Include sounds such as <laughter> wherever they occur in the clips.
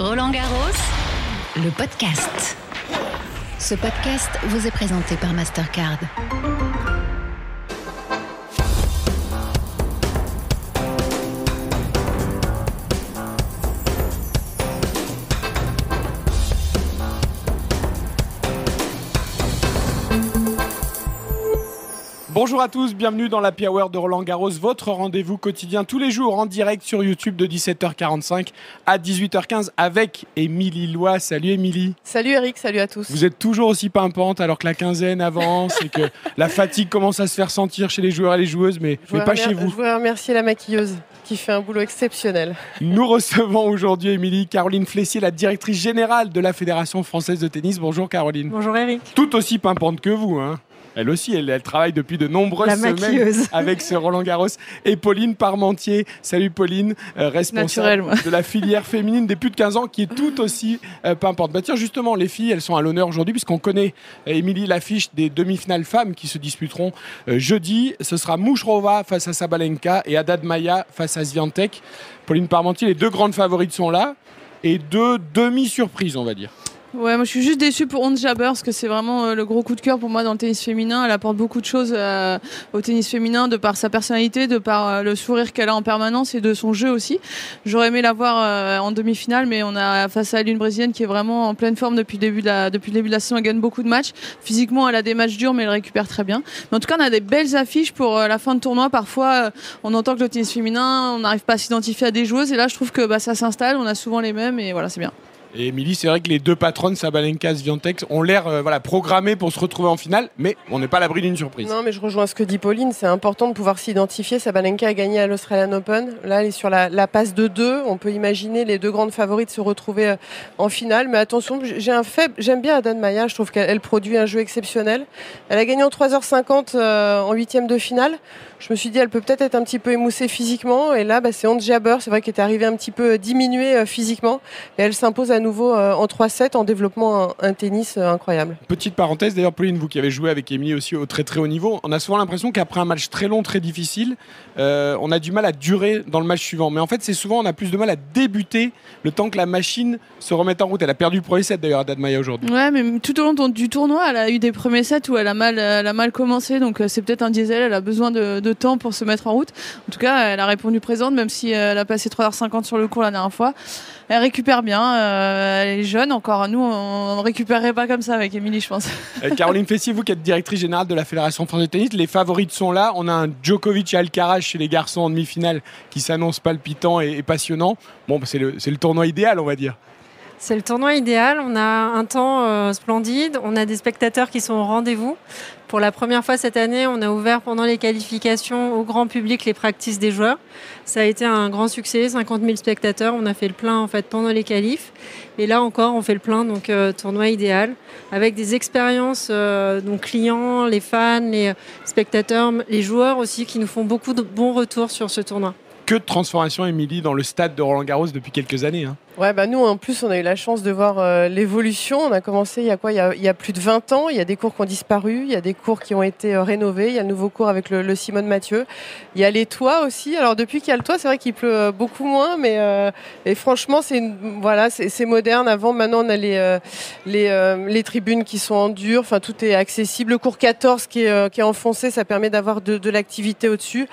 Roland Garros, le podcast. Ce podcast vous est présenté par Mastercard. Bonjour à tous, bienvenue dans la Hour de Roland Garros, votre rendez-vous quotidien tous les jours en direct sur YouTube de 17h45 à 18h15 avec Émilie Lois. Salut Émilie. Salut Eric, salut à tous. Vous êtes toujours aussi pimpante alors que la quinzaine avance et que la fatigue commence à se faire sentir chez les joueurs et les joueuses, mais, mais pas chez vous. Je voudrais remercier la maquilleuse qui fait un boulot exceptionnel. Nous recevons aujourd'hui Émilie Caroline Flessier, la directrice générale de la Fédération française de tennis. Bonjour Caroline. Bonjour Eric. Tout aussi pimpante que vous, hein elle aussi, elle, travaille depuis de nombreuses semaines <laughs> avec ce Roland Garros. Et Pauline Parmentier, salut Pauline, euh, responsable de la filière féminine des plus de 15 ans, qui est tout aussi euh, pimpante. Bah tiens, justement, les filles, elles sont à l'honneur aujourd'hui, puisqu'on connaît, euh, Émilie, l'affiche des demi-finales femmes qui se disputeront jeudi. Ce sera Mouchrova face à Sabalenka et Adad Maya face à Zviantek. Pauline Parmentier, les deux grandes favorites sont là. Et deux demi-surprises, on va dire. Ouais, moi je suis juste déçue pour Ons Jabber parce que c'est vraiment euh, le gros coup de cœur pour moi dans le tennis féminin. Elle apporte beaucoup de choses euh, au tennis féminin de par sa personnalité, de par euh, le sourire qu'elle a en permanence et de son jeu aussi. J'aurais aimé la voir en demi-finale, mais on a face à elle une brésilienne qui est vraiment en pleine forme depuis le début de la, saison. Elle gagne beaucoup de matchs. Physiquement, elle a des matchs durs, mais elle récupère très bien. Mais en tout cas, on a des belles affiches pour la fin de tournoi. Parfois, on entend que le tennis féminin, on n'arrive pas à s'identifier à des joueuses. Et là, je trouve que bah, ça s'installe. On a souvent les mêmes et voilà, c'est bien. Et Émilie, c'est vrai que les deux patronnes, Sabalenka et Sviantek, ont l'air euh, voilà, programmées pour se retrouver en finale, mais on n'est pas à l'abri d'une surprise. Non, mais je rejoins ce que dit Pauline, c'est important de pouvoir s'identifier. Sabalenka a gagné à l'Australian Open. Là, elle est sur la, passe de deux. On peut imaginer les deux grandes favorites se retrouver euh, en finale. Mais attention, j'ai un faible. J'aime bien Adan Maya, je trouve qu'elle produit un jeu exceptionnel. Elle a gagné en 3h50 euh, en huitième de finale. Je me suis dit, elle peut peut-être être un petit peu émoussée physiquement. Et là, bah, c'est Hans Jabber, c'est vrai qu'elle est arrivée un petit peu diminuée physiquement. Et elle s'impose à nouveau en 3 3-7 en développant un, tennis euh, incroyable. Petite parenthèse, d'ailleurs, Pauline, vous qui avez joué avec Émilie aussi au très très haut niveau, on a souvent l'impression qu'après un match très long, très difficile, euh, on a du mal à durer dans le match suivant. Mais en fait, c'est souvent, on a plus de mal à débuter le temps que la machine se remette en route. Elle a perdu le premier set d'ailleurs à Dadmaya aujourd'hui. Ouais, mais tout au long du tournoi, elle a eu des premiers sets où elle a mal, elle a mal commencé. Donc euh, c'est peut-être un diesel, elle a besoin de, de, temps pour se mettre en route. En tout cas, elle a répondu présente, même si elle a passé 3h50 sur le cours la dernière fois elle récupère bien. Euh, elle est jeune encore. Nous, on ne récupérerait pas comme ça avec Émilie, je pense. Euh, Caroline Fessier, vous qui êtes directrice générale de la Fédération française de tennis, les favorites sont là. On a un Djokovic et Alcaraz chez les garçons en demi-finale qui s'annonce palpitant et, passionnant. Bon, c'est le, le tournoi idéal, on va dire. C'est le tournoi idéal. On a un temps euh, splendide. On a des spectateurs qui sont au rendez-vous. Pour la première fois cette année, on a ouvert pendant les qualifications au grand public les practices des joueurs. Ça a été un grand succès, 50 000 spectateurs. On a fait le plein en fait pendant les qualifs. Et là encore, on fait le plein, donc euh, tournoi idéal, avec des expériences, euh, donc clients, les fans, les spectateurs, les joueurs aussi, qui nous font beaucoup de bons retours sur ce tournoi que de transformation, Émilie, dans le stade de Roland Garros depuis quelques années. Hein. Ouais, bah nous, en plus, on a eu la chance de voir euh, l'évolution. On a commencé il y a quoi? Il y a, plus de 20 ans. Il y a des cours qui ont disparu, il y a des cours qui ont été euh, rénovés. Il y a le nouveau cours avec le, Simone Mathieu. Il y a les toits aussi. Alors, depuis qu'il y a le toit, c'est vrai qu'il pleut euh, beaucoup moins, mais et franchement, c'est voilà, moderne. Avant, maintenant, on a les, les, tribunes qui sont en dur. Enfin, tout est accessible. Le cours 14 qui est, qui est enfoncé, ça permet d'avoir de l'activité au-dessus.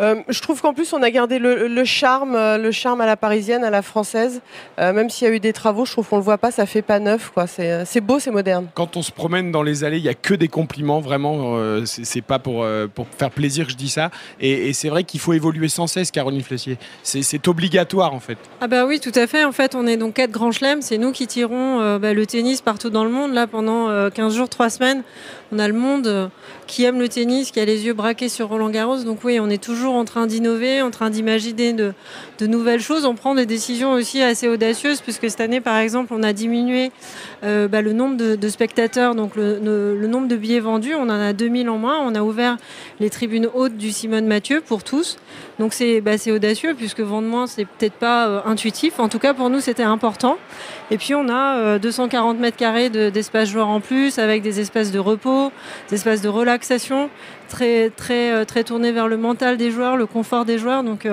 Euh, je trouve qu'en plus, on a gardé le, charme, euh, le charme à la parisienne, à la française. Euh, même s'il y a eu des travaux, je trouve qu'on le voit pas, ça fait pas neuf. Quoi. C'est, beau, c'est moderne. Quand on se promène dans les allées, il y a que des compliments. Vraiment, c'est, pas pour, pour faire plaisir que je dis ça. Et, c'est vrai qu'il faut évoluer sans cesse, Caroline Flessier. C'est, obligatoire, en fait. Ah bah oui, tout à fait. En fait, on est donc quatre grands chelems. C'est nous qui tirons bah, le tennis partout dans le monde. Là, pendant 15 jours, 3 semaines, on a le monde qui aime le tennis, qui a les yeux braqués sur Roland Garros. Donc oui, on est toujours en train d'innover, en train d'imaginer de, nouvelles choses. On prend des décisions aussi assez audacieuses, puisque cette année, par exemple, on a diminué euh, bah, le nombre de, spectateurs, donc le, nombre de billets vendus. On en a 2000 en moins. On a ouvert les tribunes hautes du Simone Mathieu pour tous. Donc c'est bah, audacieux, puisque vendre moins, c'est peut-être pas euh, intuitif. En tout cas, pour nous, c'était important. Et puis, on a 240 euh, mètres carrés d'espace joueurs en plus, avec des espaces de repos, des espaces de relaxation très, très, euh, tourné vers le mental des joueurs, le confort des joueurs. Donc,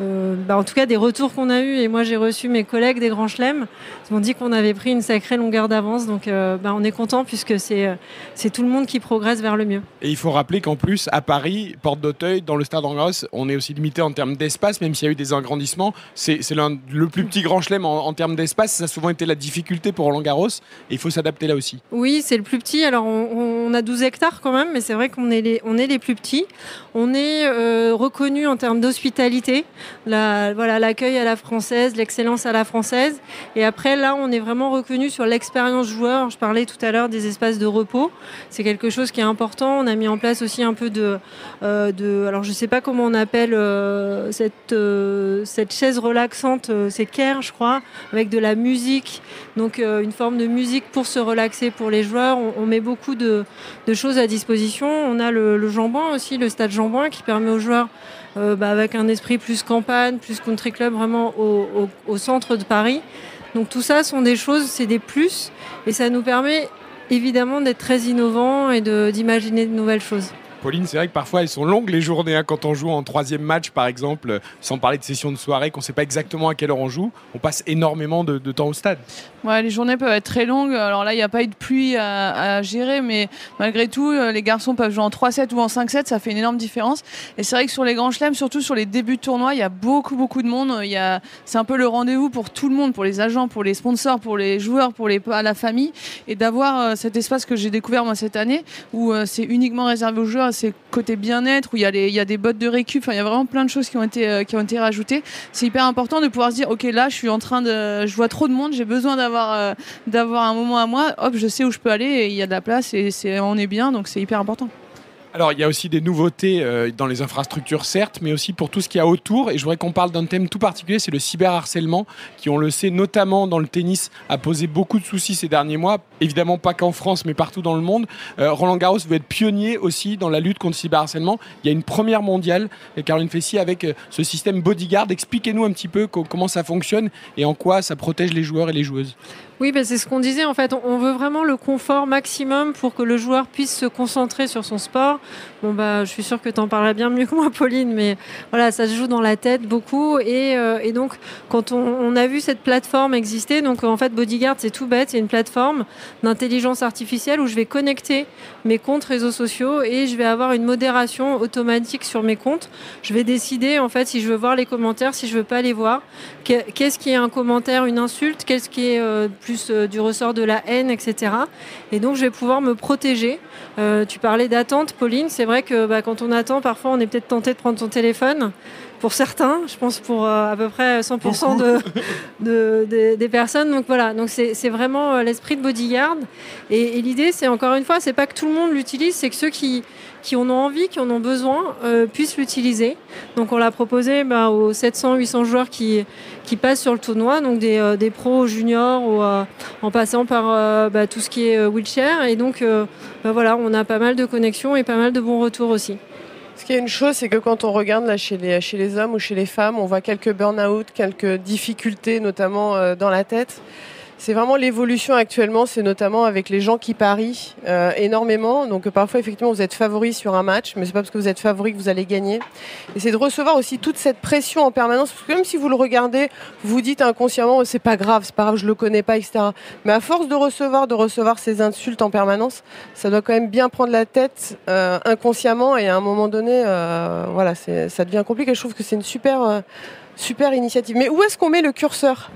euh, euh, bah, en tout cas des retours qu'on a eus, et moi j'ai reçu mes collègues des Grands Chelems, qui m'ont dit qu'on avait pris une sacrée longueur d'avance. Donc euh, bah, on est content puisque c'est, euh, c'est tout le monde qui progresse vers le mieux. Et il faut rappeler qu'en plus, à Paris, Porte d'Auteuil, dans le stade Angers, on est aussi limité en termes d'espace, même s'il y a eu des agrandissements. C'est, le plus petit Grand Chelem en, termes d'espace. Ça a souvent été la difficulté pour Roland Garros. Et il faut s'adapter là aussi. Oui, c'est le plus petit. Alors on, a 12 hectares quand même, mais c'est vrai qu'on est les, on est les plus petits. On est reconnu en termes d'hospitalité voilà, l'accueil à la française, l'excellence à la française. Et après, là, on est vraiment reconnu sur l'expérience joueur. Je parlais tout à l'heure des espaces de repos. C'est quelque chose qui est important. On a mis en place aussi un peu de, euh, alors je sais pas comment on appelle euh, cette, euh, cette chaise relaxante, c'est Care, je crois, avec de la musique. Donc une forme de musique pour se relaxer pour les joueurs. On, met beaucoup de, choses à disposition. On a le, le aussi, le stade Jambouin qui permet aux joueurs euh, bah, avec un esprit plus campagne, plus country club, vraiment au, centre de Paris. Donc tout ça sont des choses, c'est des plus, et ça nous permet évidemment d'être très innovants et d'imaginer de, nouvelles choses. Pauline, c'est vrai que parfois elles sont longues les journées. Hein, quand on joue en troisième match, par exemple, sans parler de session de soirée, qu'on ne sait pas exactement à quelle heure on joue, on passe énormément de temps au stade. Les journées peuvent être très longues. Alors là, il n'y a pas eu de pluie à, gérer, mais malgré tout, euh, les garçons peuvent jouer en 3-7 ou en 5-7. Ça fait une énorme différence. Et c'est vrai que sur les grands chelems, surtout sur les débuts de tournoi, il y a beaucoup, beaucoup de monde. Y a... C'est un peu le rendez-vous pour tout le monde, pour les agents, pour les sponsors, pour les joueurs, pour les... la famille. Et d'avoir euh, cet espace que j'ai découvert moi cette année, où euh, c'est uniquement réservé aux joueurs, c'est côté bien-être, où il y, a des bottes de récup. Il y a vraiment plein de choses qui ont été, qui ont été rajoutées. C'est hyper important de pouvoir se dire, OK, là, je suis en train de. Je vois trop de monde, j'ai besoin d'avoir euh, un moment à moi, hop, je sais où je peux aller et il y a de la place et on est bien, donc c'est hyper important. Alors, il y a aussi des nouveautés euh, dans les infrastructures, certes, mais aussi pour tout ce qu'il y a autour. Et je voudrais qu'on parle d'un thème tout particulier, c'est le cyberharcèlement, qui, on le sait, notamment dans le tennis, a posé beaucoup de soucis ces derniers mois. Évidemment, pas qu'en France, mais partout dans le monde. Euh, Roland Garros veut être pionnier aussi dans la lutte contre le cyberharcèlement. Il y a une première mondiale, Caroline Fessy, avec euh, ce système Bodyguard. Expliquez-nous un petit peu comment ça fonctionne et en quoi ça protège les joueurs et les joueuses. Oui, ben c'est ce qu'on disait en fait. On veut vraiment le confort maximum pour que le joueur puisse se concentrer sur son sport. Bon bah, je suis sûre que tu en parleras bien mieux que moi, Pauline, mais voilà, ça se joue dans la tête beaucoup. Et, euh, donc, quand on, a vu cette plateforme exister, donc en fait, Bodyguard, c'est tout bête, c'est une plateforme d'intelligence artificielle où je vais connecter mes comptes réseaux sociaux et je vais avoir une modération automatique sur mes comptes. Je vais décider en fait si je veux voir les commentaires, si je veux pas les voir. Qu'est-ce qui est un commentaire, une insulte, qu'est-ce qui est euh, plus euh, du ressort de la haine, etc. Et donc je vais pouvoir me protéger. Tu parlais d'attente, Pauline. C'est vrai que bah, quand on attend, parfois on est peut-être tenté de prendre son téléphone. Pour certains, je pense pour euh, à peu près 100% de, des personnes. Donc voilà, donc c'est vraiment l'esprit de bodyguard. Et, et l'idée, c'est encore une fois, c'est pas que tout le monde l'utilise, c'est que ceux qui, qui en ont envie, qui en ont besoin, euh, puissent l'utiliser. Donc on l'a proposé bah, aux 700-800 joueurs qui, qui passent sur le tournoi, donc des, euh, des pros juniors ou, euh, en passant par bah, tout ce qui est wheelchair. Et donc bah, voilà, on a pas mal de connexions et pas mal de bons retours aussi. Ce qui est une chose, c'est que quand on regarde là chez les, chez les hommes ou chez les femmes, on voit quelques burn-out, quelques difficultés, notamment dans la tête. C'est vraiment l'évolution actuellement, c'est notamment avec les gens qui parient euh, énormément. Donc parfois effectivement vous êtes favori sur un match, mais c'est pas parce que vous êtes favori que vous allez gagner. Et c'est de recevoir aussi toute cette pression en permanence, parce que même si vous le regardez, vous dites inconsciemment c'est pas grave, c'est pas grave, je le connais pas, etc. Mais à force de recevoir, de recevoir ces insultes en permanence, ça doit quand même bien prendre la tête euh, inconsciemment et à un moment donné, euh, voilà, ça devient compliqué. Je trouve que c'est une super, super initiative. Mais où est-ce qu'on met le curseur?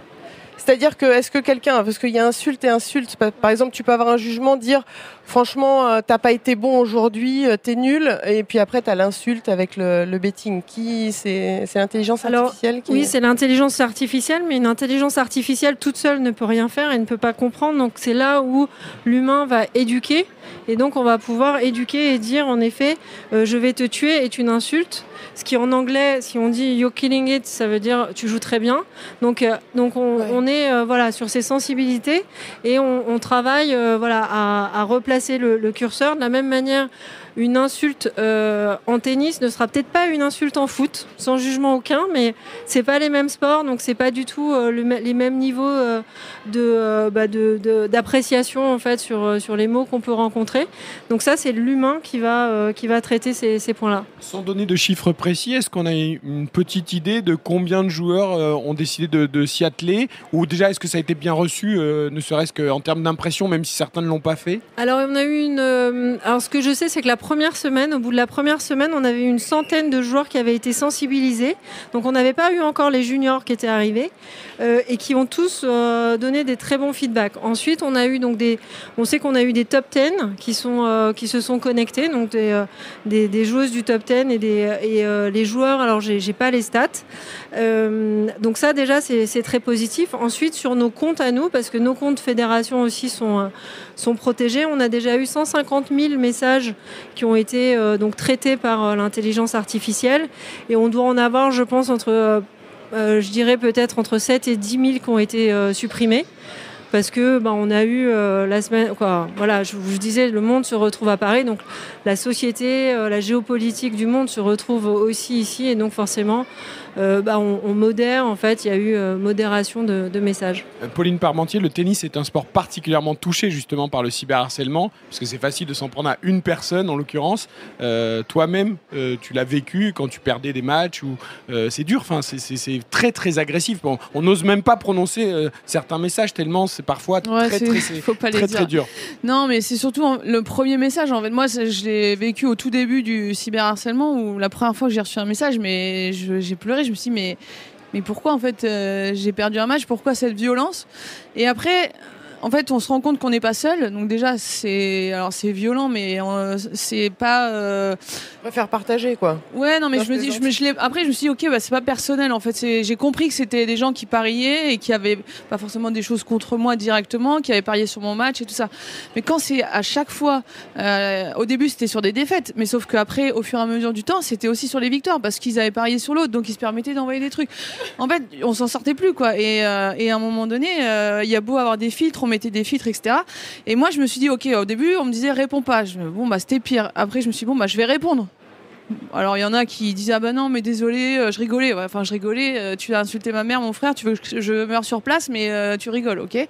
C'est-à-dire que est-ce que quelqu'un, parce qu'il y a insulte et insulte, par exemple, tu peux avoir un jugement, dire franchement, euh, t'as pas été bon aujourd'hui, euh, t'es nul, et puis après t'as l'insulte avec le, betting. Qui c'est l'intelligence artificielle Oui, c'est l'intelligence artificielle, mais une intelligence artificielle toute seule ne peut rien faire et ne peut pas comprendre. Donc c'est là où l'humain va éduquer, et donc on va pouvoir éduquer et dire en effet, euh, je vais te tuer est une insulte. Ce qui en anglais, si on dit you're killing it, ça veut dire tu joues très bien. Donc, euh, donc on, est euh, voilà, sur ces sensibilités et on, travaille voilà, à, replacer le, curseur. De la même manière une insulte en tennis ne sera peut-être pas une insulte en foot, sans jugement aucun, mais c'est pas les mêmes sports, donc c'est pas du tout les mêmes niveaux bah, de, d'appréciation en fait sur, sur les mots qu'on peut rencontrer. Donc ça, c'est l'humain qui va, qui va traiter ces, ces points-là. Sans donner de chiffres précis, est-ce qu'on a une petite idée de combien de joueurs ont décidé de, de s'y atteler? Ou déjà, est-ce que ça a été bien reçu, ne serait-ce qu'en termes d'impression, même si certains ne l'ont pas fait? Alors, on a eu une. Euh, alors, ce que je sais, c'est que la première semaine, au bout de la première semaine, on avait une centaine de joueurs qui avaient été sensibilisés. Donc, on n'avait pas eu encore les juniors qui étaient arrivés euh, et qui ont tous euh, donné des très bons feedbacks. Ensuite, on a eu donc des. On sait qu'on a eu des top 10 qui, sont, qui se sont connectés, donc des, des, joueuses du top 10 et, des, et les joueurs. Alors, j'ai pas les stats. donc, ça, déjà, c'est très positif. Ensuite, sur nos comptes à nous, parce que nos comptes fédération aussi sont, euh, sont protégés. On a déjà eu 150 000 messages qui ont été euh, donc traités par euh, l'intelligence artificielle. Et on doit en avoir, je pense, entre, je dirais peut-être entre 7 et 10 000 qui ont été supprimés. Parce que bah, on a eu la semaine quoi voilà je vous disais le monde se retrouve à Paris. Donc la société la géopolitique du monde se retrouve aussi ici. Et donc forcément euh, bah, on, modère, en fait, il y a eu euh, modération de, messages. Euh, Pauline Parmentier, le tennis est un sport particulièrement touché justement par le cyberharcèlement, parce que c'est facile de s'en prendre à une personne en l'occurrence. Toi-même, tu l'as vécu quand tu perdais des matchs, ou c'est dur, enfin, c'est très très agressif. on n'ose même pas prononcer certains messages tellement c'est parfois très, très, <laughs> très, dur. Non, mais c'est surtout le premier message. En fait, moi, je l'ai vécu au tout début du cyberharcèlement, où la première fois que j'ai reçu un message, mais j'ai pleuré je me suis dit, mais, pourquoi en fait euh, j'ai perdu un match? Pourquoi cette violence? Et après, en fait, on se rend compte qu'on n'est pas seul. Donc déjà, c'est alors c'est violent, mais c'est pas. Euh... faire partager quoi. Ouais, non, mais je me dis, je me, après, je me suis dit, ok, bah, c'est pas personnel. En fait, j'ai compris que c'était des gens qui pariaient et qui avaient pas forcément des choses contre moi directement, qui avaient parié sur mon match et tout ça. Mais quand c'est à chaque fois, euh, au début, c'était sur des défaites, mais sauf qu'après, au fur et à mesure du temps, c'était aussi sur les victoires parce qu'ils avaient parié sur l'autre, donc ils se permettaient d'envoyer des trucs. En fait, on s'en sortait plus quoi. Et, euh, et à un moment donné, euh, il y a beau avoir des filtres, mettait des filtres, etc. Et moi, je me suis dit, ok, au début, on me disait réponds pas. bon, bah, c'était pire. Après, je me suis dit, bon, bah, je vais répondre. Alors il y en a qui disaient ah ben non mais désolé euh, je rigolais enfin je rigolais euh, tu as insulté ma mère mon frère tu veux que je meure sur place mais euh, tu rigoles ok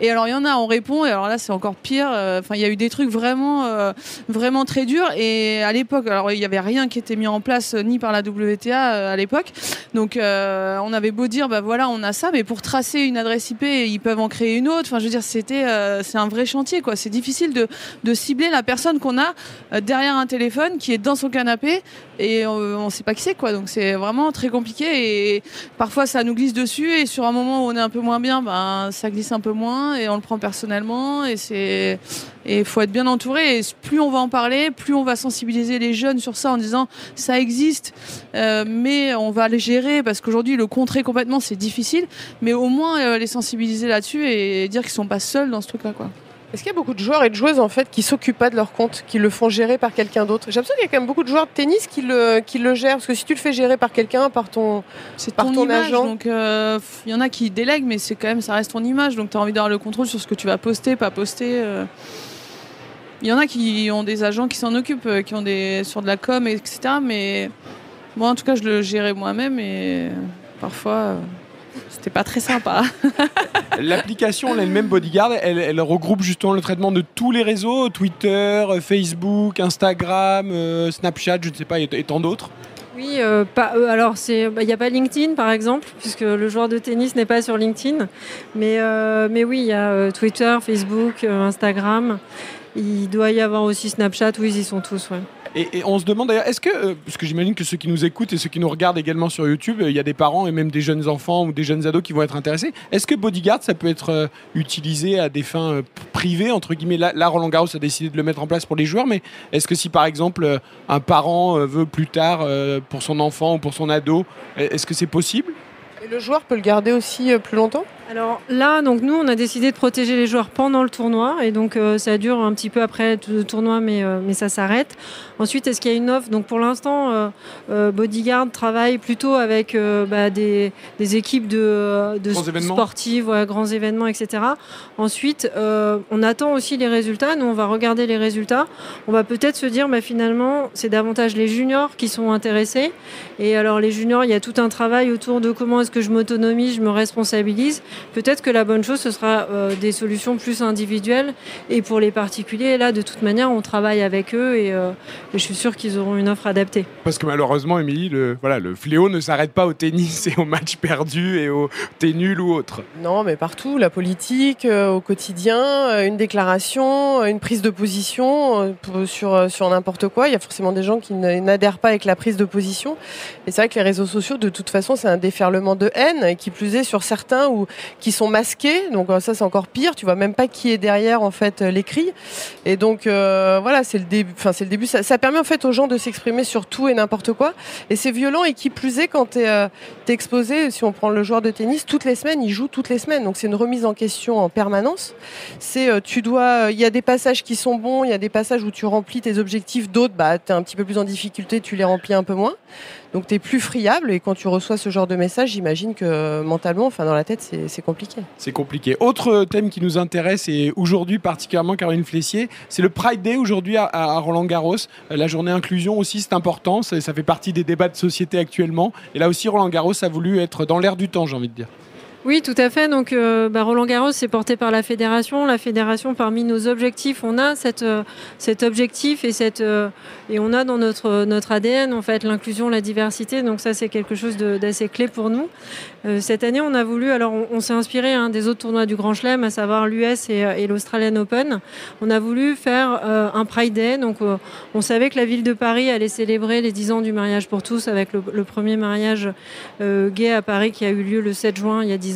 et alors, il y en a, on répond, et alors là, c'est encore pire. Euh, enfin, il y a eu des trucs vraiment, euh, vraiment très durs. Et à l'époque, alors, il n'y avait rien qui était mis en place euh, ni par la WTA à l'époque. Donc, on avait beau dire, bah voilà, on a ça, mais pour tracer une adresse IP, ils peuvent en créer une autre. Enfin, je veux dire, c'était, c'est un vrai chantier, quoi. C'est difficile de, de, cibler la personne qu'on a derrière un téléphone qui est dans son canapé et on ne sait pas qui c'est, quoi. Donc, c'est vraiment très compliqué. Et parfois, ça nous glisse dessus. Et sur un moment où on est un peu moins bien, ben, ça glisse un peu moins et on le prend personnellement et c'est et faut être bien entouré et plus on va en parler plus on va sensibiliser les jeunes sur ça en disant ça existe euh, mais on va les gérer parce qu'aujourd'hui le contrer complètement c'est difficile mais au moins euh, les sensibiliser là-dessus et dire qu'ils sont pas seuls dans ce truc là quoi. Est-ce qu'il y a beaucoup de joueurs et de joueuses en fait qui s'occupent pas de leur compte, qui le font gérer par quelqu'un d'autre? J'ai l'impression qu'il y a quand même beaucoup de joueurs de tennis qui le, qui le gèrent. Parce que si tu le fais gérer par quelqu'un, par ton, c'est par ton, agent. Donc il euh, y en a qui délèguent, mais c'est quand même ça reste ton image. Donc tu as envie d'avoir le contrôle sur ce que tu vas poster, pas poster. Il euh. y en a qui ont des agents qui s'en occupent, euh, qui ont des sur de la com, etc. Mais moi en tout cas je le gérais moi-même et parfois. C'était pas très sympa. <laughs> L'application elle-même Bodyguard, elle, regroupe justement le traitement de tous les réseaux, Twitter, Facebook, Instagram, euh, Snapchat, je ne sais pas, et, tant d'autres. Oui, euh, euh, alors il n'y bah, a pas LinkedIn par exemple, puisque le joueur de tennis n'est pas sur LinkedIn. Mais, mais oui, il y a Twitter, Facebook, Instagram. Il doit y avoir aussi Snapchat, oui, ils y sont tous. Ouais. Et, on se demande d'ailleurs, est-ce que, euh, parce que j'imagine que ceux qui nous écoutent et ceux qui nous regardent également sur YouTube, euh, il y a des parents et même des jeunes enfants ou des jeunes ados qui vont être intéressés. Est-ce que Bodyguard, ça peut être euh, utilisé à des fins privées, entre guillemets? Là, Roland Garros a décidé de le mettre en place pour les joueurs, mais est-ce que si par exemple un parent veut plus tard pour son enfant ou pour son ado, est-ce que c'est possible? Et le joueur peut le garder aussi plus longtemps? Alors là, donc nous, on a décidé de protéger les joueurs pendant le tournoi et donc euh, ça dure un petit peu après le tournoi, mais, euh, mais ça s'arrête. Ensuite, est-ce qu'il y a une offre? Donc pour l'instant, euh, Bodyguard travaille plutôt avec bah, des, équipes de, de sportives, grands événements, etc. Ensuite, on attend aussi les résultats. Nous, on va regarder les résultats. On va peut-être se dire, bah, finalement, c'est davantage les juniors qui sont intéressés. Et alors les juniors, il y a tout un travail autour de comment est-ce que je m'autonomise, je me responsabilise. Peut-être que la bonne chose, ce sera euh, des solutions plus individuelles. Et pour les particuliers, là, de toute manière, on travaille avec eux et, euh, je suis sûr qu'ils auront une offre adaptée. Parce que malheureusement, Émilie, le, voilà, le fléau ne s'arrête pas au tennis et aux matchs perdus et au nul ou autre. Non, mais partout, la politique, euh, au quotidien, une déclaration, une prise de position sur, sur n'importe quoi. Il y a forcément des gens qui n'adhèrent pas avec la prise de position. Et c'est vrai que les réseaux sociaux, de toute façon, c'est un déferlement de haine, et qui plus est sur certains où qui sont masqués. Donc euh, ça c'est encore pire. Tu vois même pas qui est derrière en fait euh, l'écrit. Et donc euh, voilà, c'est le début. Enfin c'est le début. Ça, permet en fait aux gens de s'exprimer sur tout et n'importe quoi. Et c'est violent et qui plus est quand tu es, exposé. Si on prend le joueur de tennis, toutes les semaines, il joue toutes les semaines. Donc c'est une remise en question en permanence. C'est tu dois. Il y a des passages qui sont bons. Il y a des passages où tu remplis tes objectifs. D'autres, bah es un petit peu plus en difficulté. Tu les remplis un peu moins. Donc tu es plus friable et quand tu reçois ce genre de message, j'imagine que mentalement, enfin dans la tête, c'est compliqué. C'est compliqué. Autre thème qui nous intéresse et aujourd'hui particulièrement Caroline Flessier, c'est le Pride Day aujourd'hui à, Roland Garros. Euh, la journée inclusion aussi, c'est important, ça, ça fait partie des débats de société actuellement. Et là aussi, Roland Garros a voulu être dans l'air du temps, j'ai envie de dire. Oui, tout à fait. Donc, euh, bah, Roland Garros, c'est porté par la fédération. La fédération, parmi nos objectifs, on a euh, cet objectif euh, et on a dans notre, ADN, en fait, l'inclusion, la diversité. Donc, ça, c'est quelque chose d'assez clé pour nous. cette année, on a voulu, alors, on, s'est inspiré hein, des autres tournois du Grand Chelem, à savoir l'US et, l'Australian Open. On a voulu faire un Pride Day. On savait que la ville de Paris allait célébrer les 10 ans du mariage pour tous avec le, premier mariage gay à Paris qui a eu lieu le 7 juin il y a 10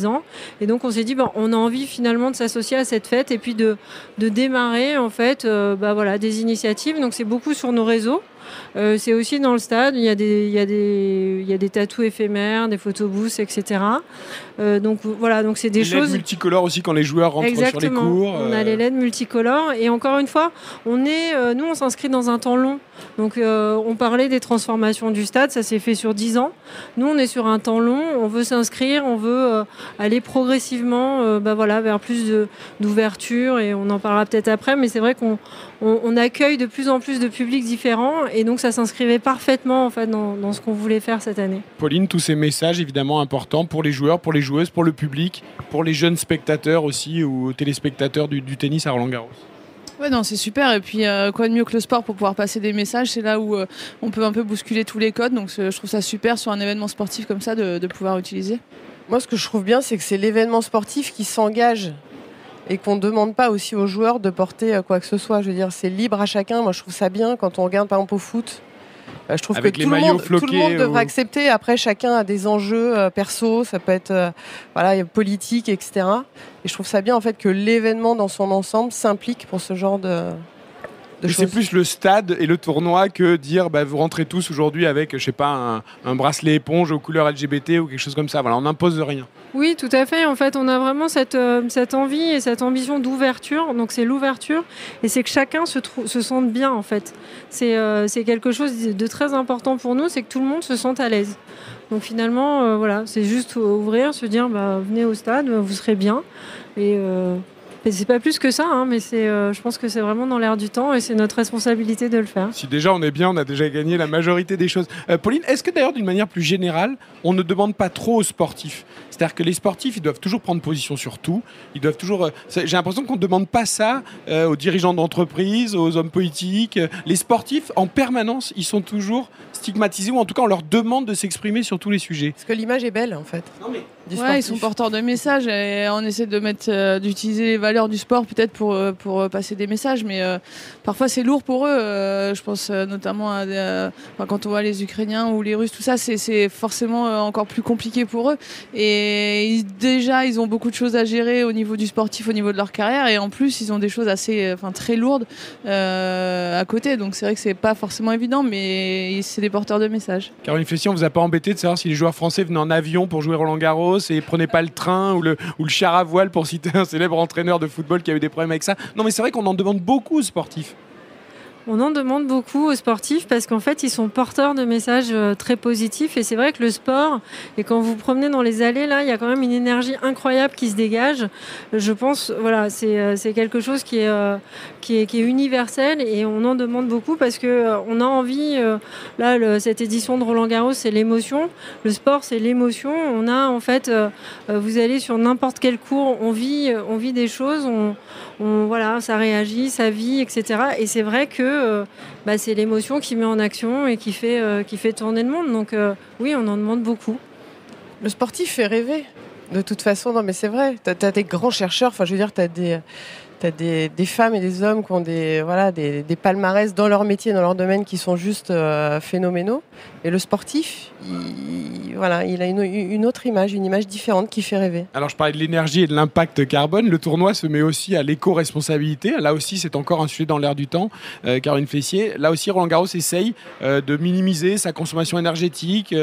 Et donc on s'est dit, on a envie finalement de s'associer à cette fête et puis de, de démarrer en fait euh, bah, voilà, des initiatives. Donc c'est beaucoup sur nos réseaux. Euh, c'est aussi dans le stade, il y a des, il y a des, il y a des tatous éphémères, des photobooths, etc. Euh, donc voilà, donc c'est des choses. LED multicolores aussi quand les joueurs rentrent sur les cours. On a les LED multicolores et encore une fois, on est, nous on s'inscrit dans un temps long. Donc on parlait des transformations du stade, ça s'est fait sur 10 ans. Nous on est sur un temps long, on veut s'inscrire, on veut aller progressivement, bah voilà, vers plus d'ouverture et on en parlera peut-être après. Mais c'est vrai qu'on on, accueille de plus en plus de publics différents et donc ça s'inscrivait parfaitement en fait dans, ce qu'on voulait faire cette année. Pauline, tous ces messages évidemment importants pour les joueurs, pour les joueuses, pour le public, pour les jeunes spectateurs aussi ou téléspectateurs du, tennis à Roland Garros. Ouais, non, c'est super. Et puis, euh, quoi de mieux que le sport pour pouvoir passer des messages? C'est là où euh, on peut un peu bousculer tous les codes. Donc, je trouve ça super sur un événement sportif comme ça de pouvoir utiliser. Moi, ce que je trouve bien, c'est que c'est l'événement sportif qui s'engage et qu'on ne demande pas aussi aux joueurs de porter euh, quoi que ce soit. Je veux dire, c'est libre à chacun. Moi, je trouve ça bien quand on regarde par exemple au foot. Bah, je trouve que tout le, monde, tout le, monde, devrait accepter. Après, chacun a des enjeux euh, perso, ça peut être euh, voilà, politique, etc. Et je trouve ça bien en fait que l'événement dans son ensemble s'implique pour ce genre de, c'est plus le stade et le tournoi que dire bah, vous rentrez tous aujourd'hui avec, je sais pas, un, bracelet éponge aux couleurs LGBT ou quelque chose comme ça. Voilà, on n'impose rien. Oui, tout à fait. En fait, on a vraiment cette, euh, cette envie et cette ambition d'ouverture. Donc, c'est l'ouverture et c'est que chacun se, se sente bien, en fait. Euh, c'est quelque chose de très important pour nous, c'est que tout le monde se sente à l'aise. Donc, finalement, euh, voilà, c'est juste ouvrir, se dire bah, venez au stade, vous serez bien. Et c'est pas plus que ça, hein, mais euh, je pense que c'est vraiment dans l'air du temps et c'est notre responsabilité de le faire. Si déjà on est bien, on a déjà gagné la majorité des choses. Euh, Pauline, est-ce que d'ailleurs d'une manière plus générale, on ne demande pas trop aux sportifs? C'est-à-dire que les sportifs, ils doivent toujours prendre position sur tout. Ils doivent toujours. Euh, j'ai l'impression qu'on ne demande pas ça aux dirigeants d'entreprise, aux hommes politiques. Les sportifs, en permanence, ils sont toujours stigmatisés ou en tout cas on leur demande de s'exprimer sur tous les sujets. Parce que l'image est belle en fait. Non mais ouais, ils sont porteurs de messages et on essaie de mettre, d'utiliser les valeurs du sport peut-être pour, euh, pour euh, passer des messages, mais euh, parfois c'est lourd pour eux. je pense notamment à quand on voit les Ukrainiens ou les Russes, tout ça, c'est forcément encore plus compliqué pour eux. Et mais déjà ils ont beaucoup de choses à gérer au niveau du sportif, au niveau de leur carrière, et en plus ils ont des choses assez, enfin très lourdes à côté. Donc c'est vrai que c'est pas forcément évident, mais c'est des porteurs de messages. Caroline Fessy, on vous a pas embêté de savoir si les joueurs français venaient en avion pour jouer Roland Garros et prenaient pas le train ou le, ou le char à voile pour citer un célèbre entraîneur de football qui a eu des problèmes avec ça. Non, mais c'est vrai qu'on en demande beaucoup aux sportifs. On en demande beaucoup aux sportifs parce qu'en fait, ils sont porteurs de messages euh, très positifs. Et c'est vrai que le sport, et quand vous promenez dans les allées, là, il y a quand même une énergie incroyable qui se dégage. Je pense, voilà, c'est euh, quelque chose qui est, euh, qui est, qui, est, universel et on en demande beaucoup parce que on a envie, là, cette édition de Roland Garros, c'est l'émotion. Le sport, c'est l'émotion. On a, en fait, vous allez sur n'importe quel cours, on vit, on vit des choses, on, on, voilà, ça réagit, ça vit, etc. Et c'est vrai que euh, bah, c'est l'émotion qui met en action et qui fait, euh, qui fait tourner le monde. Donc euh, oui, on en demande beaucoup. Le sportif fait rêver. De toute façon, non, mais c'est vrai. Tu as, des grands chercheurs. Enfin, je veux dire, tu as des des, femmes et des hommes qui ont des, voilà, des, palmarès dans leur métier, dans leur domaine, qui sont juste euh, phénoménaux. Et le sportif, il, voilà, il a une, autre image, une image différente qui fait rêver. Alors je parlais de l'énergie et de l'impact carbone. Le tournoi se met aussi à l'éco-responsabilité. Là aussi, c'est encore un sujet dans l'air du temps. Euh, Caroline Fessier, là aussi, Roland Garros essaye euh, de minimiser sa consommation énergétique,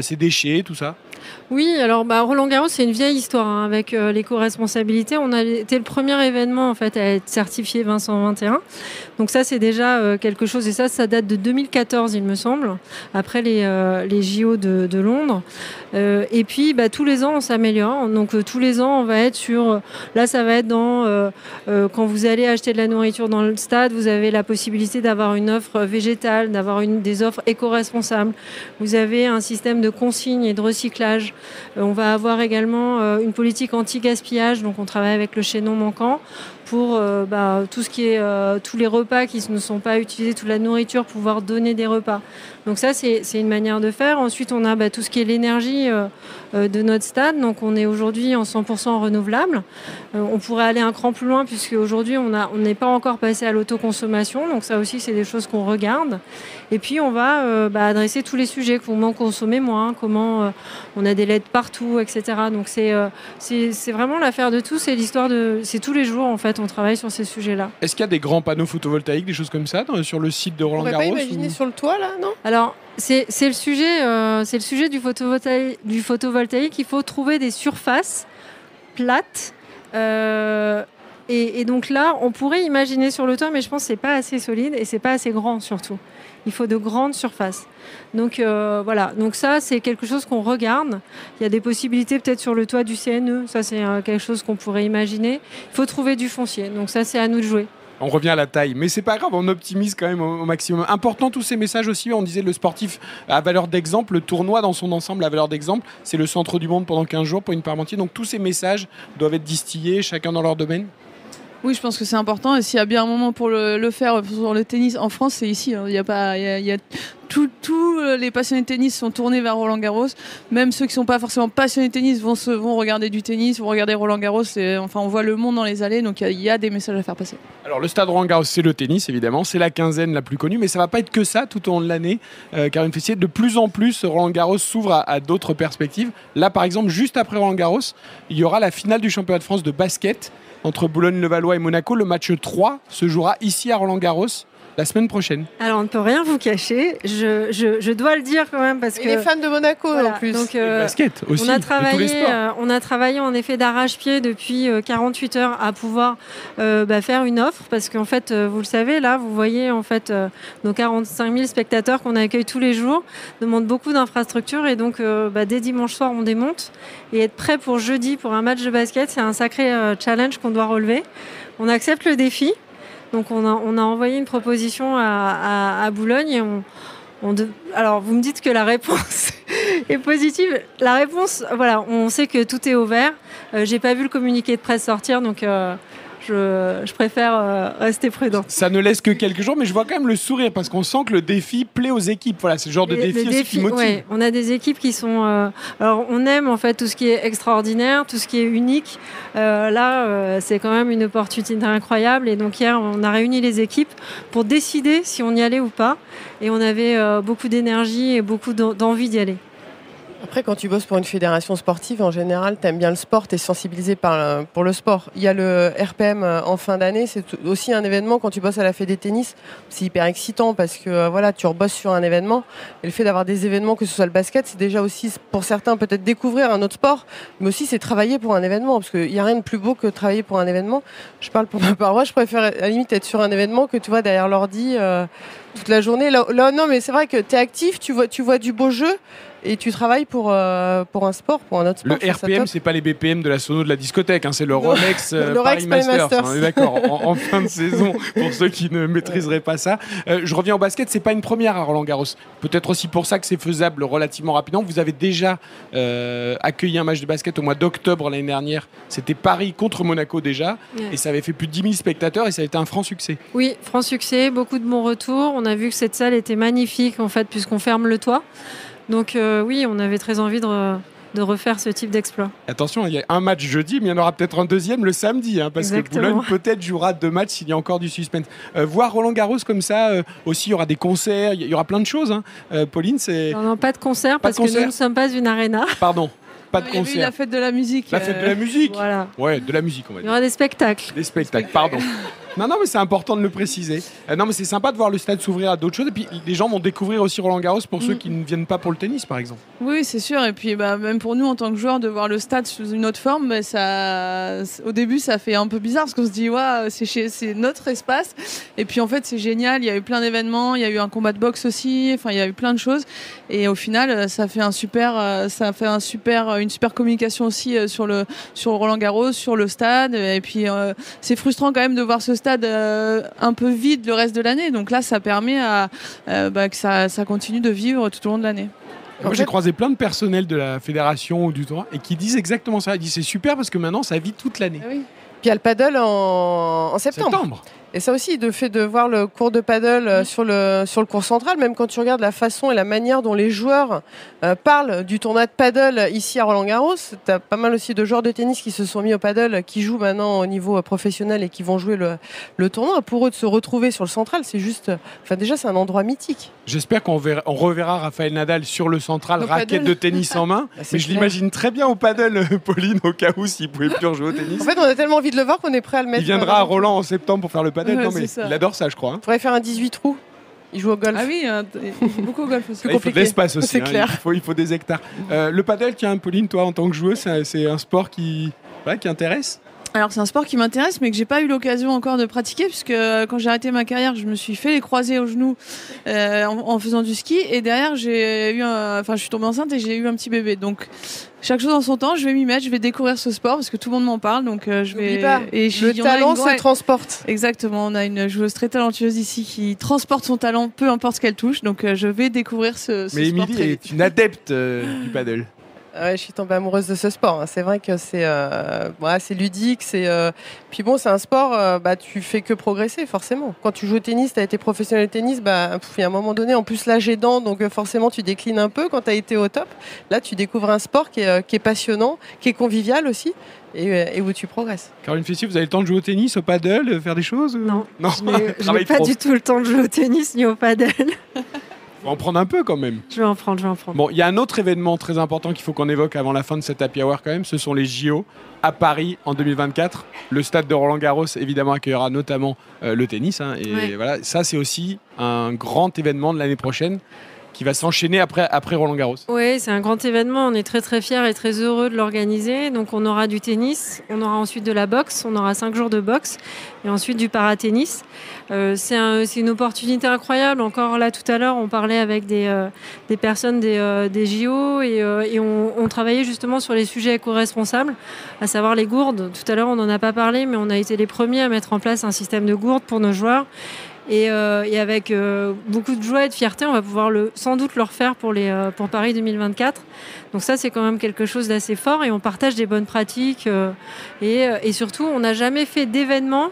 ses déchets, tout ça. Oui, alors bah, Roland Garros, c'est une vieille histoire hein, avec l'éco-responsabilité. On a été le premier événement en fait à être certifié Vincent 21. Donc ça c'est déjà euh, quelque chose et ça ça date de 2014 il me semble, après les, euh, JO de, Londres. Euh, et puis bah, tous les ans on s'améliore. Donc tous les ans on va être sur là ça va être dans quand vous allez acheter de la nourriture dans le stade, vous avez la possibilité d'avoir une offre végétale, d'avoir des offres éco-responsables. Vous avez un système de consigne et de recyclage. On va avoir également une politique anti-gaspillage. Donc on travaille avec le chaînon manquant pour euh, bah, tout ce qui est euh, tous les repas qui ne sont pas utilisés, toute la nourriture, pouvoir donner des repas. Donc ça, c'est une manière de faire. Ensuite, on a bah, tout ce qui est l'énergie euh, de notre stade. Donc on est aujourd'hui en 100% renouvelable. on pourrait aller un cran plus loin puisque aujourd'hui, on n'est pas encore passé à l'autoconsommation. Donc ça aussi, c'est des choses qu'on regarde. Et puis, on va bah, adresser tous les sujets. Comment consommer moins, comment on a des LED partout, etc. Donc c'est vraiment l'affaire de tout. C'est l'histoire de... C'est tous les jours, en fait on travaille sur ces sujets-là. Est-ce qu'il y a des grands panneaux photovoltaïques, des choses comme ça sur le site de Roland Garros On pas imaginer sur le toit là, non? Alors c'est le sujet, euh, c'est le sujet du photovoltaïque, du photovoltaïque. Il faut trouver des surfaces plates. Euh, et, donc là, on pourrait imaginer sur le toit, mais je pense que c'est pas assez solide et c'est pas assez grand surtout. Il faut de grandes surfaces. Donc euh, voilà, donc ça c'est quelque chose qu'on regarde. Il y a des possibilités peut-être sur le toit du CNE, ça c'est euh, quelque chose qu'on pourrait imaginer. Il faut trouver du foncier, donc ça c'est à nous de jouer. On revient à la taille, mais c'est pas grave, on optimise quand même au, maximum. Important tous ces messages aussi, on disait le sportif à valeur d'exemple, le tournoi dans son ensemble à valeur d'exemple, c'est le centre du monde pendant 15 jours pour une parmentier. Donc tous ces messages doivent être distillés, chacun dans leur domaine? Oui, je pense que c'est important. Et s'il y a bien un moment pour le, faire sur le tennis en France, c'est ici. Hein. Il a pas, tous les passionnés de tennis sont tournés vers Roland Garros. Même ceux qui sont pas forcément passionnés de tennis vont, regarder du tennis, vont regarder Roland Garros. Enfin, on voit le monde dans les allées, donc il y, a des messages à faire passer. Alors, le stade Roland Garros, c'est le tennis, évidemment. C'est la quinzaine la plus connue, mais ça va pas être que ça tout au long de l'année. Euh, Karine Fessier, de plus en plus, Roland Garros s'ouvre à, d'autres perspectives. Là, par exemple, juste après Roland Garros, il y aura la finale du championnat de France de basket entre Boulogne-le-Valois et Monaco. Le match 3 se jouera ici à Roland-Garros la semaine prochaine. Alors, on ne peut rien vous cacher. Je, je, dois le dire quand même parce que. Il est fan de Monaco en plus. Donc, euh, basket aussi. On a travaillé, euh, on a travaillé en effet d'arrache-pied depuis 48 euh, heures à pouvoir bah, faire une offre parce qu'en fait, vous le savez, là, vous voyez en fait nos 45 000 spectateurs qu'on accueille tous les jours demandent beaucoup d'infrastructures et donc bah, dès dimanche soir, on démonte et être prêt pour jeudi pour un match de basket, c'est un sacré challenge qu'on doit relever. On accepte le défi. Donc on a, envoyé une proposition à, Boulogne on, alors vous me dites que la réponse <laughs> est positive. La réponse, voilà, on sait que tout est ouvert. Euh, j'ai pas vu le communiqué de presse sortir, donc euh, je, préfère euh, rester prudent. Ça ne laisse que quelques jours, mais je vois quand même le sourire parce qu'on sent que le défi plaît aux équipes. Voilà, c'est le genre de défi, qui motive. on a des équipes qui sont. Euh, alors, on aime en fait tout ce qui est extraordinaire, tout ce qui est unique. Euh, là, c'est quand même une opportunité incroyable. Et donc, hier, on a réuni les équipes pour décider si on y allait ou pas. Et on avait beaucoup d'énergie et beaucoup d'envie d'y aller. Après, quand tu bosses pour une fédération sportive, en général, tu aimes bien le sport, tu es sensibilisé par, pour le sport. Il y a le RPM euh, en fin d'année, c'est aussi un événement quand tu bosses à la Fédé Tennis. C'est hyper excitant parce que euh, voilà, tu rebosses sur un événement. Et le fait d'avoir des événements, que ce soit le basket, c'est déjà aussi pour certains peut-être découvrir un autre sport, mais aussi c'est travailler pour un événement. Parce qu'il n'y a rien de plus beau que travailler pour un événement. Je parle pour ma paroisse, je préfère à la limite être sur un événement que tu vois derrière l'ordi euh, toute la journée. Là, non, mais c'est vrai que tu es actif, tu vois, tu vois du beau jeu et tu travailles pour, euh, pour un sport, pour un autre sport. Le RPM, c'est pas les BPM de la sono de la discothèque, hein, c'est le Rolex euh, <laughs> Paris Masters. on est d'accord, en, <laughs> fin de saison, pour ceux qui ne maîtriseraient pas ça. Euh, je reviens au basket, c'est pas une première à Roland Garros. Peut-être aussi pour ça que c'est faisable relativement rapidement. Vous avez déjà accueilli un match de basket au mois d'octobre l'année dernière. C'était Paris contre Monaco déjà, et ça avait fait plus de 10 000 spectateurs et ça a été un franc succès. Oui, franc succès, beaucoup de bons retours. On a vu que cette salle était magnifique en fait, puisqu'on ferme le toit. Donc euh, oui, on avait très envie de, refaire ce type d'exploit. Attention, il y a un match jeudi, mais il y en aura peut-être un deuxième le samedi, hein, parce que Boulogne peut-être jouera deux matchs s'il y a encore du suspense. Euh, voir Roland Garros comme ça, euh, aussi il y aura des concerts, il y aura plein de choses. Hein. Pauline, c'est... Non, non, pas de concert, parce que nous ne sommes pas une arena. <laughs> Pardon. Pas de concert. la fête de la musique. La fête de la musique. Voilà. Ouais, de la musique, on va dire. Il y aura des spectacles. Des spectacles, pardon. <laughs> Non, non, mais c'est important de le préciser. Euh, non, mais c'est sympa de voir le stade s'ouvrir à d'autres choses. Et puis, les gens vont découvrir aussi Roland Garros pour ceux mm. qui ne viennent pas pour le tennis, par exemple. Oui, c'est sûr. Et puis, bah, même pour nous, en tant que joueurs, de voir le stade sous une autre forme, bah, ça... au début, ça fait un peu bizarre parce qu'on se dit, ouais, c'est, chez... notre espace. Et puis, en fait, c'est génial. Il y a eu plein d'événements. Il y a eu un combat de boxe aussi. Enfin, il y a eu plein de choses. Et au final, ça fait un super, euh, ça fait un super, une super communication aussi euh, sur le, sur Roland Garros, sur le stade. Et puis, c'est frustrant quand même de voir ce stade un peu vide le reste de l'année. Donc là, ça permet à, euh, bah, que ça, continue de vivre tout au long de l'année. Moi, j'ai croisé plein de personnels de la fédération ou du tournoi et qui disent exactement ça. Ils disent c'est super parce que maintenant, ça vit toute l'année. Ah Puis il y a le paddle en, septembre. Et ça aussi, le fait de voir le cours de paddle euh, sur, le, sur le cours central, même quand tu regardes la façon et la manière dont les joueurs euh, parlent du tournoi de paddle ici à Roland-Garros, tu as pas mal aussi de joueurs de tennis qui se sont mis au paddle, qui jouent maintenant au niveau euh, professionnel et qui vont jouer le, le tournoi. Pour eux, de se retrouver sur le central, c'est juste. Enfin, déjà, c'est un endroit mythique. J'espère qu'on on reverra Raphaël Nadal sur le central, raquette de tennis en main. <laughs> Ah, mais je l'imagine très bien au paddle, <laughs> Pauline, au cas où s'il pouvait plus rejouer au tennis. En fait, on a tellement envie de le voir qu'on est prêt à le mettre. Il viendra à Roland en septembre pour faire le paddle. Non, mais il adore ça, je crois. On hein. pourrait faire un 18 trous. Il joue au golf. Ah oui, beaucoup au golf aussi. il faut de l'espace aussi. Hein. clair. Il, faut, il faut des hectares. Euh, le paddle, tiens, Pauline, toi, en tant que joueuse, c'est un sport qui, qui intéresse alors c'est un sport qui m'intéresse mais que j'ai pas eu l'occasion encore de pratiquer puisque euh, quand j'ai arrêté ma carrière je me suis fait les croisés au genou euh, en, faisant du ski et derrière j'ai eu enfin je suis tombée enceinte et j'ai eu un petit bébé. Donc chaque chose en son temps je vais m'y mettre je vais découvrir ce sport parce que tout le monde m'en parle donc euh, je vais pas, et le talent se transporte. Exactement on a une joueuse très talentueuse ici qui transporte son talent peu importe ce qu'elle touche donc je vais découvrir ce, ce mais sport Émilie est une adepte du paddle <laughs> je suis tombée amoureuse de ce sport. Hein. C'est vrai que c'est euh, c'est ludique. C'est euh, puis bon, c'est un sport. Euh, bah, tu fais que progresser forcément. Quand tu joues au tennis, tu as été professionnel de tennis. Bah, il y a un moment donné, en plus là j'ai dents, donc forcément tu déclines un peu. Quand tu as été au top, là tu découvres un sport qui est, qui est passionnant, qui est convivial aussi. Et, où tu progresses. Caroline Fessier, vous avez le temps de jouer au tennis, au paddle, faire des choses Non, non. je n'ai <laughs> pas du tout le temps de jouer au tennis ni au paddle. En prendre un peu quand même. Je vais en prendre, je vais en prendre. Bon, il y a un autre événement très important qu'il faut qu'on évoque avant la fin de cette happy hour quand même, ce sont les JO à Paris en 2024. Le stade de Roland Garros évidemment accueillera notamment euh, le tennis. Hein, et voilà, ça c'est aussi un grand événement de l'année prochaine qui va s'enchaîner après, Roland Garros. Oui, c'est un grand événement. On est très très fiers et très heureux de l'organiser. Donc on aura du tennis, on aura ensuite de la boxe, on aura cinq jours de boxe et ensuite du paratennis. Euh, c'est une opportunité incroyable. Encore là tout à l'heure, on parlait avec des, euh, personnes des, euh, JO et, on, on, travaillait justement sur les sujets éco-responsables, à savoir les gourdes. Tout à l'heure, on n'en a pas parlé, mais on a été les premiers à mettre en place un système de gourdes pour nos joueurs. Euh, et, avec euh, beaucoup de joie et de fierté, on va pouvoir le, sans doute le refaire pour, les, euh, pour Paris 2024. Donc ça, c'est quand même quelque chose d'assez fort et on partage des bonnes pratiques. Et, et, surtout, on n'a jamais fait d'événement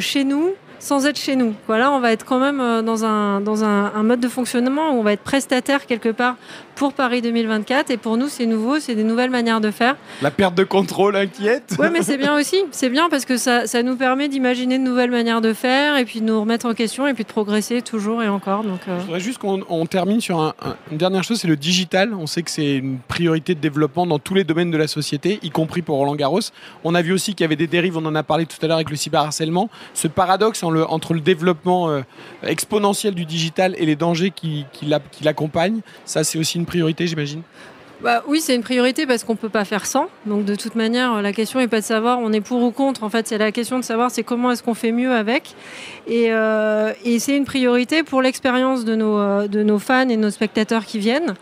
chez nous sans être chez nous. Voilà, on va être quand même euh, dans un, dans un, mode de fonctionnement où on va être prestataire quelque part pour Paris 2024. Et pour nous, c'est nouveau, c'est des nouvelles manières de faire. La perte de contrôle inquiète Oui, mais c'est <laughs> bien aussi. C'est bien parce que ça, ça nous permet d'imaginer de nouvelles manières de faire et puis de nous remettre en question et puis de progresser toujours et encore. Donc, euh. Je voudrais juste qu'on termine sur une dernière chose, c'est le digital. On sait que c'est une priorité de développement dans tous les domaines de la société, y compris pour Roland Garros. On a vu aussi qu'il y avait des dérives, on en a parlé tout à l'heure avec le cyberharcèlement. Ce paradoxe entre le développement euh, exponentiel du digital et les dangers qui, qui l'accompagnent, ça c'est aussi une priorité, j'imagine bah, oui, c'est une priorité parce qu'on ne peut pas faire sans. Donc de toute manière, la question n'est pas de savoir on est pour ou contre. En fait, c'est la question de savoir c'est comment est-ce qu'on fait mieux avec. Et, euh, c'est une priorité pour l'expérience de nos, euh, fans et nos spectateurs qui viennent.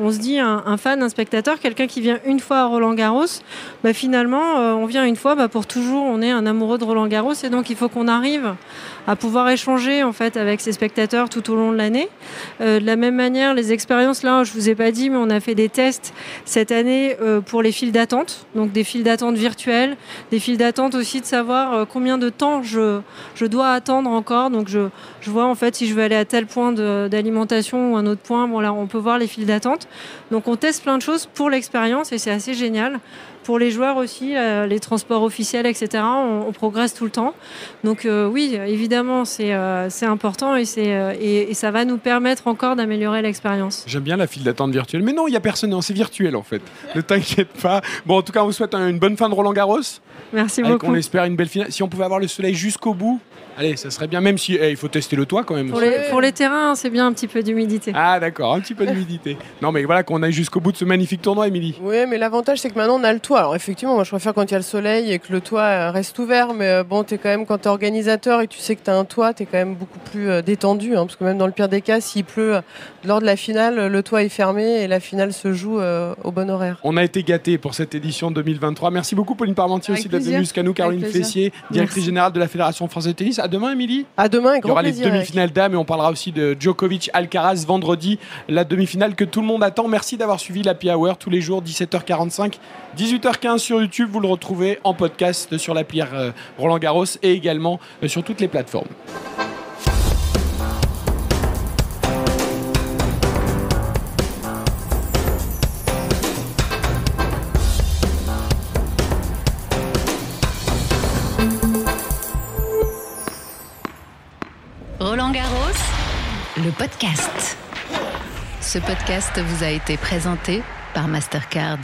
On se dit un, fan, un spectateur, quelqu'un qui vient une fois à Roland Garros, bah, finalement, euh, on vient une fois bah, pour toujours. On est un amoureux de Roland Garros et donc il faut qu'on arrive à pouvoir échanger en fait avec ses spectateurs tout au long de l'année. de la même manière, les expériences là, je vous ai pas dit, mais on a fait des tests cette année euh, pour les files d'attente, donc des files d'attente virtuelles, des files d'attente aussi de savoir euh, combien de temps je, dois attendre encore. Donc je, vois en fait si je veux aller à tel point d'alimentation ou un autre point. Bon on peut voir les files d'attente. Donc on teste plein de choses pour l'expérience et c'est assez génial. Pour les joueurs aussi, euh, les transports officiels, etc., on, progresse tout le temps. Donc oui, évidemment, c'est important et, et, et, ça va nous permettre encore d'améliorer l'expérience. J'aime bien la file d'attente virtuelle. Mais non, il n'y a personne, c'est virtuel en fait. Ne t'inquiète pas. Bon, en tout cas, on vous souhaite une bonne fin de Roland Garros. Merci beaucoup. On espère une belle finale. Si on pouvait avoir le soleil jusqu'au bout, Allez, ça serait bien, même si eh, il faut tester le toit quand même. Pour, les, pour les, terrains, c'est bien un petit peu d'humidité. Ah d'accord, un petit peu d'humidité. non mais voilà qu'on aille jusqu'au bout de ce magnifique tournoi, Émilie. Oui, mais l'avantage c'est que maintenant on a le toit. Alors effectivement, moi je préfère quand il y a le soleil et que le toit euh, reste ouvert, mais euh, bon, es quand même quand es organisateur et tu sais que tu as un toit, tu es quand même beaucoup plus euh, détendu, hein, parce que même dans le pire des cas, s'il pleut lors de la finale, le toit est fermé et la finale se joue au bon horaire. On a été gâtés pour cette édition 2023. Merci beaucoup Pauline Parmentier aussi d'être venue jusqu'à nous, Caroline Fessier, directrice générale de la Fédération française de tennis. À demain, Émilie demain, Il y aura les demi-finales dames et on parlera aussi de Djokovic Alcaraz vendredi, la demi-finale que tout le monde attend. Merci d'avoir suivi la Hour tous les jours, 17h45, 18h15 sur YouTube. Vous le retrouvez en podcast sur l'appli euh, Roland Garros et également euh, sur toutes les plateformes. Le podcast. Ce podcast vous a été présenté par Mastercard.